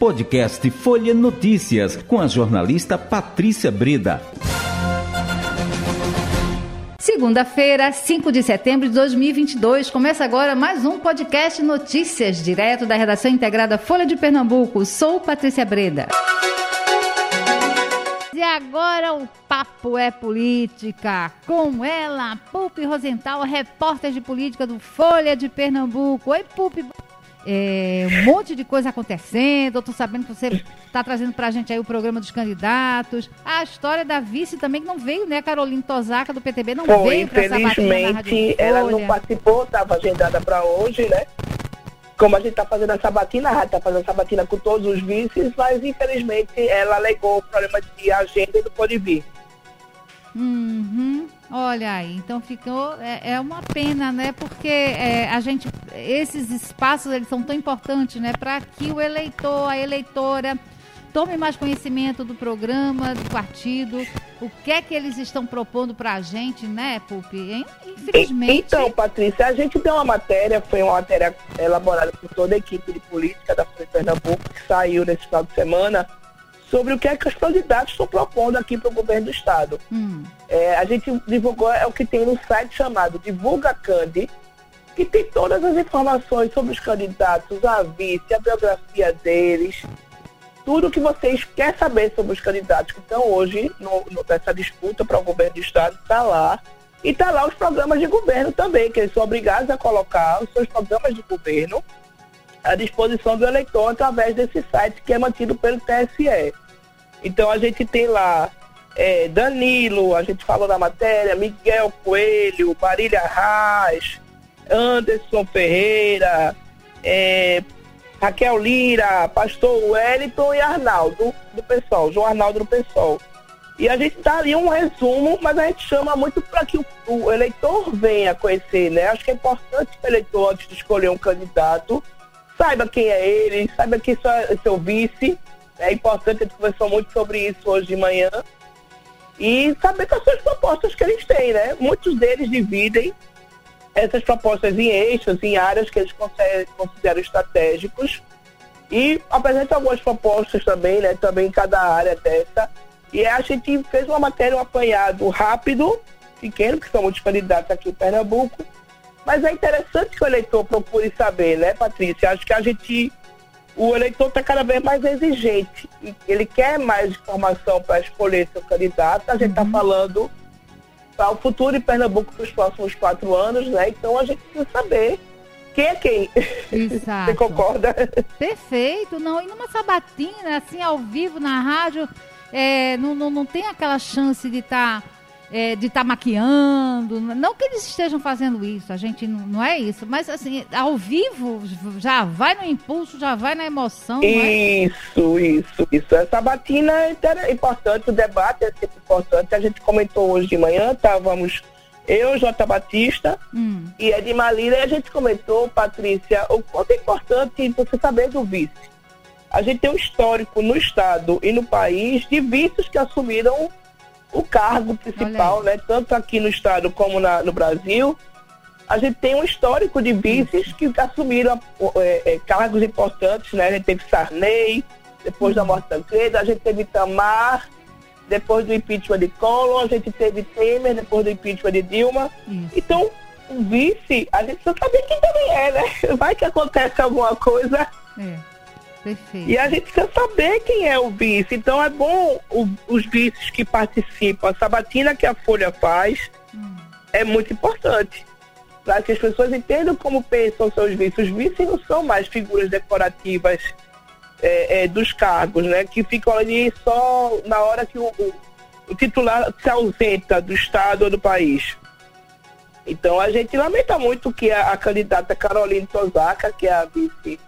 Podcast Folha Notícias, com a jornalista Patrícia Breda. Segunda-feira, 5 de setembro de 2022, começa agora mais um podcast Notícias, direto da redação integrada Folha de Pernambuco. Sou Patrícia Breda. E agora o papo é política. Com ela, Pupi Rosenthal, repórter de política do Folha de Pernambuco. Oi, Pupi. É, um monte de coisa acontecendo. Eu tô sabendo que você está trazendo para a gente aí o programa dos candidatos. A história da vice também que não veio, né? Carolina Tosaca do PTB não Foi, veio para essa Infelizmente, ela não participou, estava agendada para hoje, né? como a gente está fazendo a sabatina, a rádio está fazendo a sabatina com todos os vices, mas infelizmente ela alegou o problema de agenda e não pôde vir. Uhum. Olha aí, então ficou é, é uma pena, né? Porque é, a gente esses espaços eles são tão importantes, né? Para que o eleitor, a eleitora tome mais conhecimento do programa, do partido, o que é que eles estão propondo para a gente, né, Pupi? Infelizmente. Então, Patrícia, a gente tem uma matéria, foi uma matéria elaborada por toda a equipe de política da Folha de Pernambuco, que saiu nesse final de semana, sobre o que é que os candidatos estão propondo aqui para o governo do Estado. Hum. É, a gente divulgou, é o que tem no site chamado Divulga Candi, que tem todas as informações sobre os candidatos, a vice, a biografia deles, tudo que vocês querem saber sobre os candidatos que estão hoje no, no, nessa disputa para o governo do Estado está lá. E está lá os programas de governo também, que eles são obrigados a colocar os seus programas de governo à disposição do eleitor através desse site que é mantido pelo TSE. Então a gente tem lá é, Danilo, a gente falou na matéria, Miguel Coelho, Marília Reis, Anderson Ferreira, é, Raquel Lira, Pastor Wellington e Arnaldo do pessoal, João Arnaldo do pessoal. E a gente dá ali um resumo, mas a gente chama muito para que o, o, eleitor venha conhecer, né? Acho que é importante o eleitor, antes de escolher um candidato, saiba quem é ele, saiba quem é seu vice. É importante, a gente conversou muito sobre isso hoje de manhã. E saber quais são as propostas que eles têm, né? Muitos deles dividem essas propostas em eixos, em áreas que eles consideram estratégicos e apresenta algumas propostas também, né, também em cada área dessa. E a gente fez uma matéria, um apanhado rápido, pequeno, porque são muitos candidatos aqui em Pernambuco, mas é interessante que o eleitor procure saber, né, Patrícia? Acho que a gente, o eleitor está cada vez mais exigente, ele quer mais informação para escolher seu candidato. A gente está uhum. falando para o futuro de Pernambuco para os próximos quatro anos, né? Então a gente precisa saber quem é quem. Exato. Você concorda? Perfeito. Não, e numa sabatina, assim, ao vivo, na rádio, é, não, não, não tem aquela chance de estar. Tá é, de estar tá maquiando. Não que eles estejam fazendo isso, a gente não, não, é isso. Mas assim, ao vivo, já vai no impulso, já vai na emoção. É? Isso, é? isso, isso. Essa batina é importante, o debate é sempre importante. A gente comentou hoje de manhã, estávamos eu, Jota Batista hum. e Ed Malira, e a gente comentou, Patrícia, o quanto é importante você saber do vice. A gente tem um histórico no Estado e no país de vices que assumiram o cargo principal, né? Tanto aqui no estado como na, no Brasil. A gente tem um histórico de vices que assumiram é, é, cargos importantes, né? A gente teve Sarney, depois da morte da Tancreda, a gente teve Tamar, depois do impeachment de Collor, a gente teve Temer, depois do impeachment de Dilma. Isso. Então, o vice, a gente precisa saber quem também é, né? Vai que acontece alguma coisa. É. Perfeito. E a gente precisa saber quem é o vice. Então é bom o, os vices que participam. A sabatina que a Folha faz hum. é muito importante. Para que as pessoas entendam como pensam seus vices. Os vices não são mais figuras decorativas é, é, dos cargos, né? Que ficam ali só na hora que o, o, o titular se ausenta do Estado ou do país. Então a gente lamenta muito que a, a candidata Caroline Tosaka, que é a vice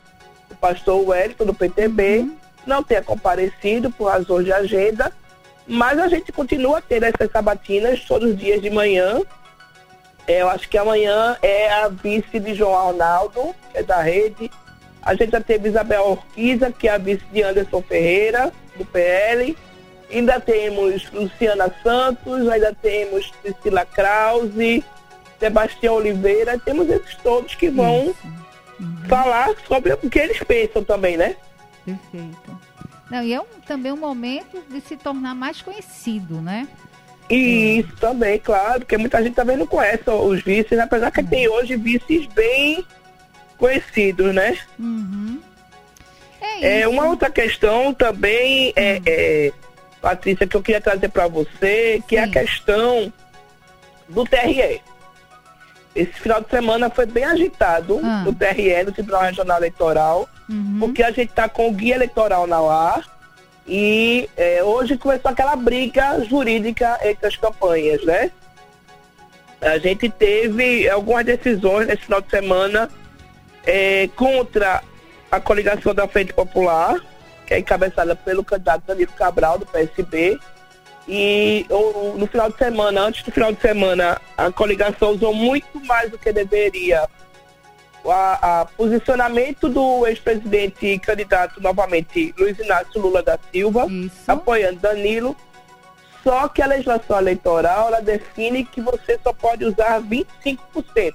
pastor Wellington, do PTB, uhum. não tenha comparecido por razões de agenda, mas a gente continua tendo essas sabatinas todos os dias de manhã. É, eu acho que amanhã é a vice de João Arnaldo, que é da rede. A gente já teve Isabel Orquiza, que é a vice de Anderson Ferreira, do PL. Ainda temos Luciana Santos, ainda temos Priscila Krause, Sebastião Oliveira, temos esses todos que vão Isso. Falar sobre o que eles pensam também, né? Perfeito. Não, e é um, também um momento de se tornar mais conhecido, né? E isso também, claro, porque muita gente também não conhece os vices, apesar que tem hoje vices bem conhecidos, né? Uhum. É, é, uma outra questão também, é, Hum. é, Patrícia, que eu queria trazer para você, que é a Sim. questão do TRE. Esse final de semana foi bem agitado Ah. no TRE, no Tribunal Regional Eleitoral, Uhum. porque a gente está com o guia eleitoral na ar e é, hoje começou aquela briga jurídica entre as campanhas, né? A gente teve algumas decisões nesse final de semana é, contra a coligação da Frente Popular, que é encabeçada pelo candidato Danilo Cabral, do PSB. E o- no final de semana, antes do final de semana, a coligação usou muito mais do que deveria a posicionamento do ex-presidente e candidato novamente Luiz Inácio Lula da Silva, Isso. apoiando Danilo. Só que a legislação eleitoral ela define que você só pode usar 25%.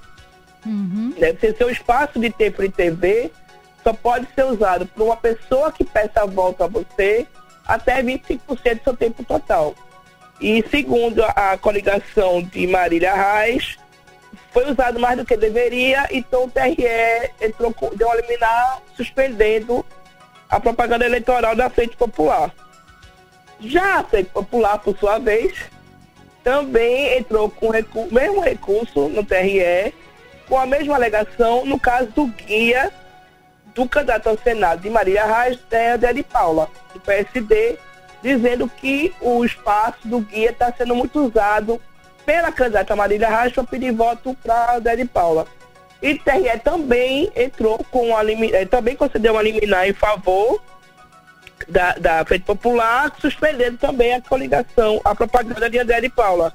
Uhum. Deve ser seu espaço de tempo de TV só pode ser usado por uma pessoa que peça a volta a você até 25% do seu tempo total. E segundo a, coligação de Marília Reis, foi usado mais do que deveria, então o TRE entrou, deu uma liminar suspendendo a propaganda eleitoral da Frente Popular. Já a Frente Popular, por sua vez, também entrou com o mesmo recurso no TRE, com a mesma alegação no caso do guia do candidato ao Senado de Maria Reis, é, de Paula, do PSD, dizendo que o espaço do guia está sendo muito usado pela candidata Marília Reis para pedir voto para a Deli Paula. E TRE também entrou com a eh, também concedeu uma liminar em favor da, da Frente Popular, suspendendo também a coligação, a propaganda de André de Paula.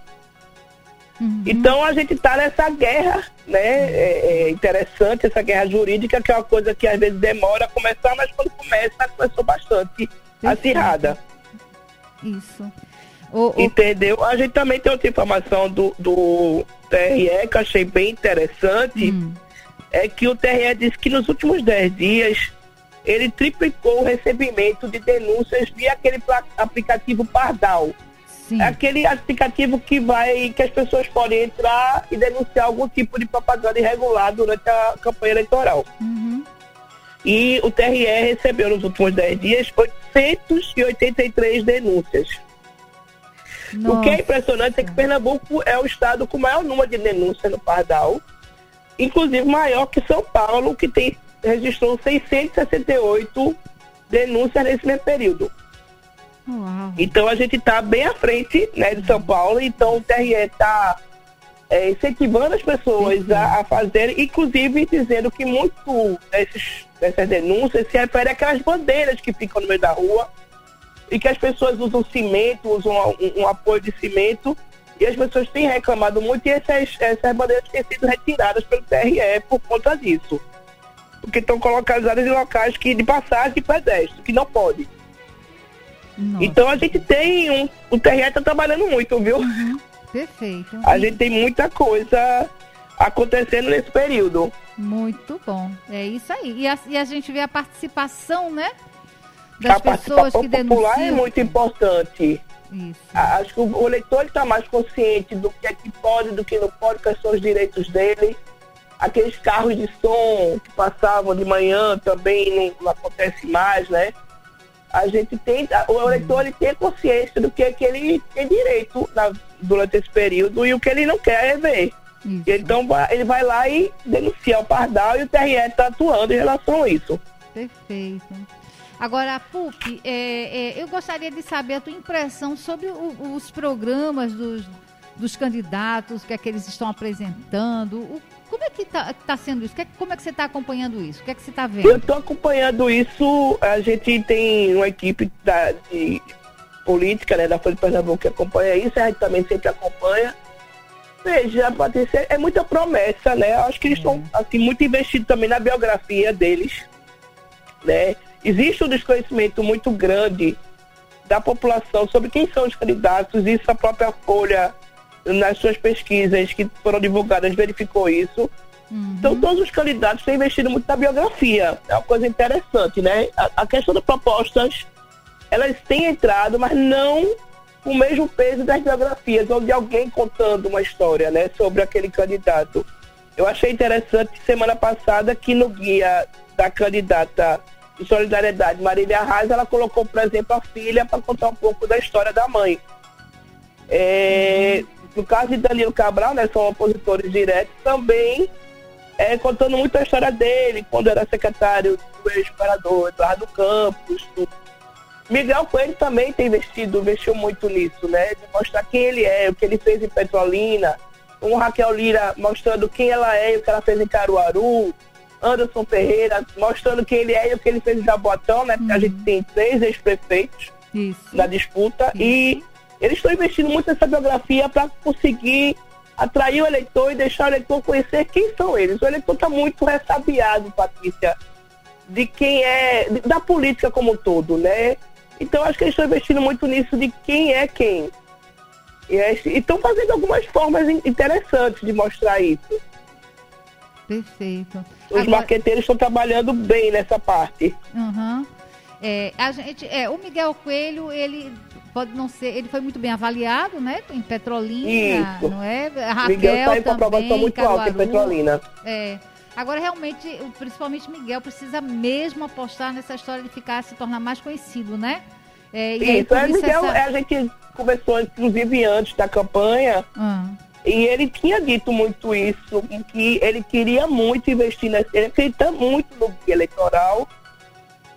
Uhum. Então a gente está nessa guerra, né? É, é interessante essa guerra jurídica, que é uma coisa que às vezes demora a começar, mas quando começa, começou bastante acirrada. Isso. O, o- Entendeu? A gente também tem outra informação do, do TRE que eu achei bem interessante. Hum. É que o TRE disse que nos últimos 10 dias ele triplicou o recebimento de denúncias via aquele aplicativo Pardal. Sim. É aquele aplicativo que vai, que as pessoas podem entrar e denunciar algum tipo de propaganda irregular durante a campanha eleitoral. Uhum. E o TRE recebeu nos últimos 10 dias 883 denúncias. O que é Nossa. impressionante é que Pernambuco é o estado com o maior número de denúncias no Pardal, inclusive maior que São Paulo, que tem, registrou 668 denúncias nesse mesmo período. Uau. Então a gente está bem à frente né, de São Paulo, então o TRE está incentivando as pessoas a, a fazerem, inclusive dizendo que muito desses, dessas denúncias se refere àquelas bandeiras que ficam no meio da rua e que as pessoas usam cimento, usam um, um apoio de cimento, e as pessoas têm reclamado muito e essas, essas bandeiras têm sido retiradas pelo TRE por conta disso. Porque estão localizadas em locais que, de passagem de pedestre, que não pode. Nossa. Então a gente tem um. O TRE está trabalhando muito, viu? Perfeito. A gente tem muita coisa acontecendo nesse período. Muito bom. É isso aí. E a, e a gente vê a participação, né? Das a pessoas que popular denunciam. é muito importante. Isso. Acho que o o eleitor está mais consciente do que é que pode, do que não pode, quais são os direitos dele. Aqueles carros de som que passavam de manhã também não, não acontece mais, né? A gente tem, o eleitor ele tem consciência do que que ele tem direito na- durante esse período e o que ele não quer é ver. Isso. Então ele vai lá e denuncia o Pardal e o TRE está atuando em relação a isso. Perfeito. Agora, Pup, é, é, eu gostaria de saber a tua impressão sobre o- os programas dos, dos candidatos, o que é que eles estão apresentando. O- como é que está sendo isso? É como é que você está acompanhando isso? O que é que você está Eu vendo? estou acompanhando isso, a gente tem uma equipe da, de política né, da Folha de Pernambuco que acompanha isso, a gente também sempre acompanha. Veja, Patrícia, é muita promessa, né? Eu acho que eles estão assim, muito investidos também na biografia deles. Né? Existe um desconhecimento muito grande da população sobre quem são os candidatos, isso a própria Folha, nas suas pesquisas que foram divulgadas, verificou isso. Uhum. Então, todos os candidatos têm investido muito na biografia. É uma coisa interessante, né? A, a questão das propostas, elas têm entrado, mas não com o mesmo peso das biografias, ou de alguém contando uma história, né, sobre aquele candidato. Eu achei interessante semana passada que no guia da candidata de solidariedade, Marília Arraes, ela colocou, por exemplo, a filha para contar um pouco da história da mãe. É, no caso de Danilo Cabral, né, são opositores diretos, também é, contando muito a história dele, quando era secretário do ex-governador Eduardo Campos. Tudo. Miguel Coelho também tem investido, investiu muito nisso, né? De mostrar quem ele é, o que ele fez em Petrolina. Um Raquel Lira mostrando quem ela é e o que ela fez em Caruaru. Anderson Ferreira mostrando quem ele é e o que ele fez em Jaboatão, né? Porque uhum. a gente tem três ex-prefeitos na disputa. Isso. E eles estão investindo muito nessa biografia para conseguir atrair o eleitor e deixar o eleitor conhecer quem são eles. O eleitor está muito ressabiado, Patrícia, de quem é, da política como um todo, né? Então acho que eles estão investindo muito nisso de quem é quem. E estão fazendo algumas formas interessantes de mostrar isso. Perfeito. Os Agora... marqueteiros estão trabalhando bem nessa parte. Uhum. É, a gente, é, o Miguel Coelho, ele pode não ser, ele foi muito bem avaliado, né? Em Petrolina, Isso. não é? Raquel Miguel saiu com aprovação muito Caruaru, alta em Petrolina. É. Agora, realmente, principalmente Miguel, precisa mesmo apostar nessa história de ficar, se tornar mais conhecido, né? É, e isso, aí, é, Miguel, essa... a gente conversou, inclusive, antes da campanha, hum. e ele tinha dito muito isso, que ele queria muito investir, nesse, ele acredita muito no eleitoral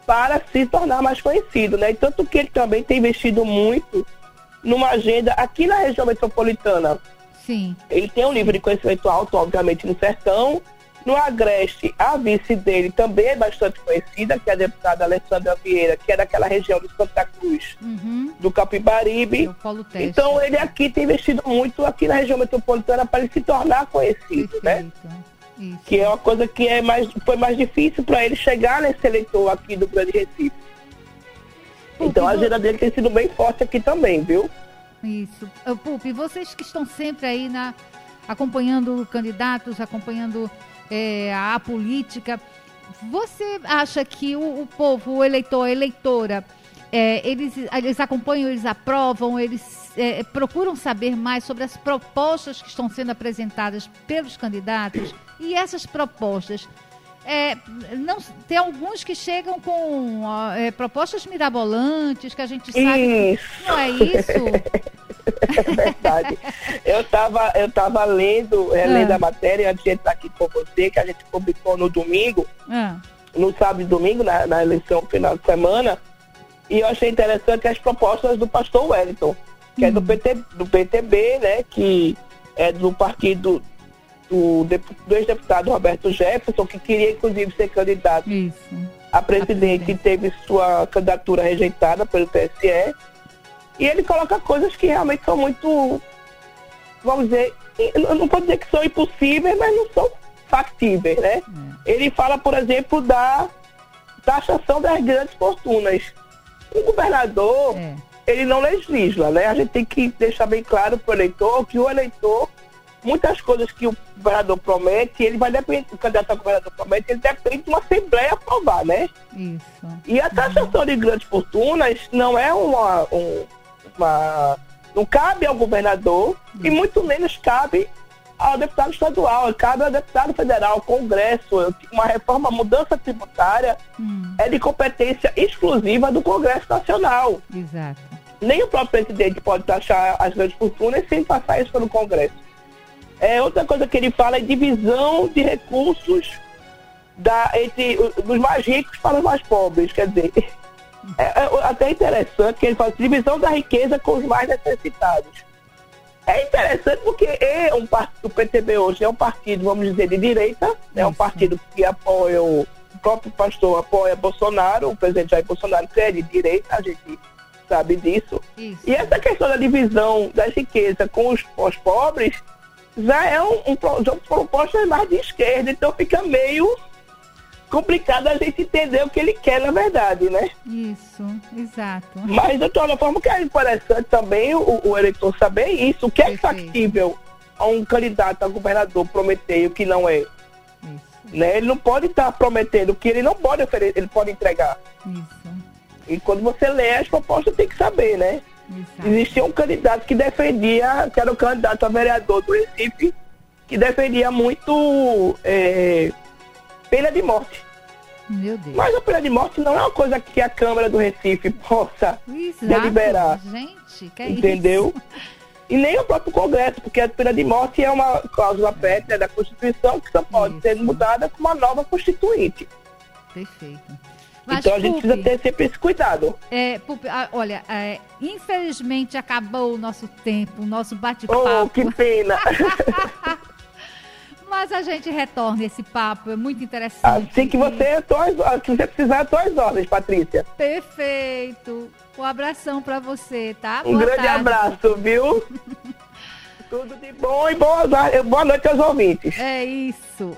para se tornar mais conhecido, né? E tanto que ele também tem investido muito numa agenda aqui na região metropolitana. Sim. Ele tem um livro de conhecimento alto, obviamente, no Sertão, no Agreste, a vice dele também é bastante conhecida, que é a deputada Alessandra Vieira, que é daquela região de Santa Cruz, uhum. do Capibaribe. Então ele aqui tem investido muito aqui na região metropolitana para ele se tornar conhecido, né? Perfeito. né? Isso. Que é uma coisa que é mais, foi mais difícil para ele chegar nesse eleitor aqui do Grande Recife. então a agenda dele tem sido bem forte aqui também, viu? Isso. Pupi, vocês que estão sempre aí na, acompanhando candidatos, acompanhando é, a política. Você acha que o, o povo, o eleitor, a eleitora, é, eles, eles acompanham, eles aprovam, eles é, procuram saber mais sobre as propostas que estão sendo apresentadas pelos candidatos? E essas propostas é, não, tem alguns que chegam com é, propostas mirabolantes que a gente sabe. Isso. Não é isso? É verdade. eu estava eu tava lendo, é, ah. lendo a matéria antes de entrar aqui com você, que a gente publicou no domingo, ah. no sábado e domingo, na, na eleição final de semana, e eu achei interessante as propostas do pastor Wellington, que hum. é do, hum. PT, do PTB, né, que é do partido do, do ex-deputado Roberto Jefferson, que queria inclusive ser candidato Isso. a presidente e teve sua candidatura rejeitada pelo TSE. E ele coloca coisas que realmente são muito, vamos dizer, eu não vou dizer que são impossíveis, mas não são factíveis, né? É. Ele fala, por exemplo, da taxação das grandes fortunas. O governador, é. ele não legisla, né? A gente tem que deixar bem claro para o eleitor que o eleitor, muitas coisas que o governador promete, ele vai depender, o candidato a governador promete, ele depende de uma assembleia aprovar, né? Isso. E a taxação uhum. de grandes fortunas não é uma, um, uma, não cabe ao governador e muito menos cabe ao deputado estadual, cabe ao deputado federal, ao Congresso. Uma reforma, mudança tributária hum. é de competência exclusiva do Congresso Nacional. Exato. Nem o próprio presidente pode taxar as grandes fortunas sem passar isso pelo Congresso. É, outra coisa que ele fala é divisão de recursos da, entre os mais ricos para os mais pobres. Quer dizer, é, é até interessante que ele faz divisão da riqueza com os mais necessitados. É interessante porque é um partido, o PTB hoje é um partido, vamos dizer, de direita, é né? um partido que apoia o, o próprio pastor apoia Bolsonaro, o presidente Jair Bolsonaro que é de direita, a gente sabe disso. Isso. E essa questão da divisão da riqueza com os, os pobres já é um, um, um proposta mais de esquerda, então fica meio complicado a gente entender o que ele quer na verdade, né? Isso, exato. Mas de toda forma que é interessante também o, o eleitor saber isso, o que é factível a um candidato a governador prometer o que não é. Né? Ele não pode estar prometendo o que ele não pode oferecer, ele pode entregar. Isso. E quando você lê as propostas, tem que saber, né? Exato. Existia um candidato que defendia, que era o candidato a vereador do Recife, que defendia muito é, pena de morte. Meu Deus. Mas a pena de morte não é uma coisa que a Câmara do Recife possa Exato. deliberar. Gente, que é entendeu? isso? E nem o próprio Congresso, porque a pena de morte é uma cláusula pétrea da Constituição que só pode ser Isso. mudada com uma nova Constituinte. Perfeito. Mas, então a gente Pupi, precisa ter sempre esse cuidado. é, Pupi, olha, é, infelizmente acabou o nosso tempo, o nosso Oh, bate-papo. que pena! Mas a gente retorna esse papo, é muito interessante. assim que você, tô às- se você precisar, tô às ordens, Patrícia. Perfeito. Um abração pra você, tá? Um Boa grande tarde. abraço, viu? Tudo de bom e boa, boa noite aos ouvintes. É isso.